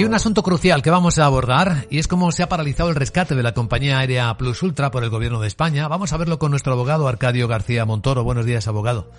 Y un asunto crucial que vamos a abordar y es cómo se ha paralizado el rescate de la compañía aérea Plus Ultra por el gobierno de España. Vamos a verlo con nuestro abogado Arcadio García Montoro. Buenos días, abogado.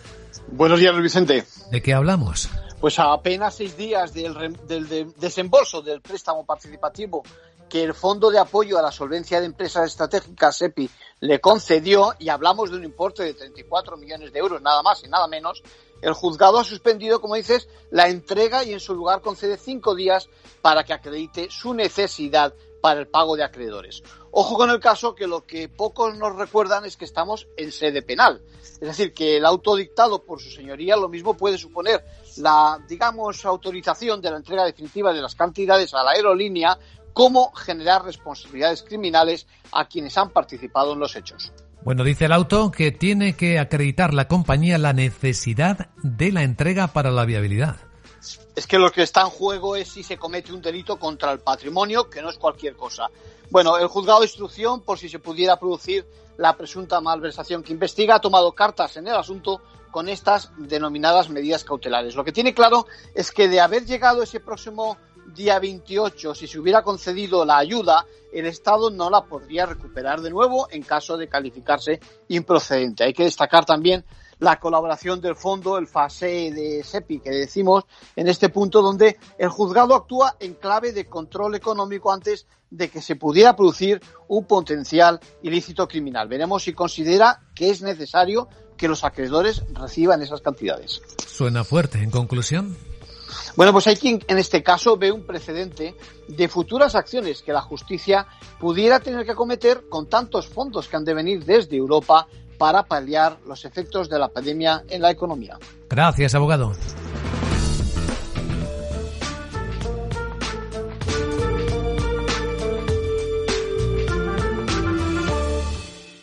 Buenos días, Vicente. ¿De qué hablamos? Pues a apenas seis días del, del desembolso del préstamo participativo que el Fondo de Apoyo a la Solvencia de Empresas Estratégicas, SEPI, le concedió, y hablamos de un importe de 34 millones de euros, nada más y nada menos, el juzgado ha suspendido, como dices, la entrega y en su lugar concede cinco días para que acredite su necesidad para el pago de acreedores. Ojo con el caso que lo que pocos nos recuerdan es que estamos en sede penal. Es decir, que el auto dictado por su señoría lo mismo puede suponer la, digamos, autorización de la entrega definitiva de las cantidades a la aerolínea como generar responsabilidades criminales a quienes han participado en los hechos. Bueno, dice el auto que tiene que acreditar la compañía la necesidad de la entrega para la viabilidad. Es que lo que está en juego es si se comete un delito contra el patrimonio, que no es cualquier cosa. Bueno, el juzgado de instrucción, por si se pudiera producir la presunta malversación que investiga, ha tomado cartas en el asunto con estas denominadas medidas cautelares. Lo que tiene claro es que de haber llegado ese próximo día 28, si se hubiera concedido la ayuda, el Estado no la podría recuperar de nuevo en caso de calificarse improcedente. Hay que destacar también la colaboración del fondo, el FASE de SEPI, que decimos en este punto, donde el juzgado actúa en clave de control económico antes de que se pudiera producir un potencial ilícito criminal. Veremos si considera que es necesario que los acreedores reciban esas cantidades. Suena fuerte. En conclusión. Bueno, pues hay quien en este caso ve un precedente de futuras acciones que la justicia pudiera tener que cometer con tantos fondos que han de venir desde Europa para paliar los efectos de la pandemia en la economía. Gracias, abogado.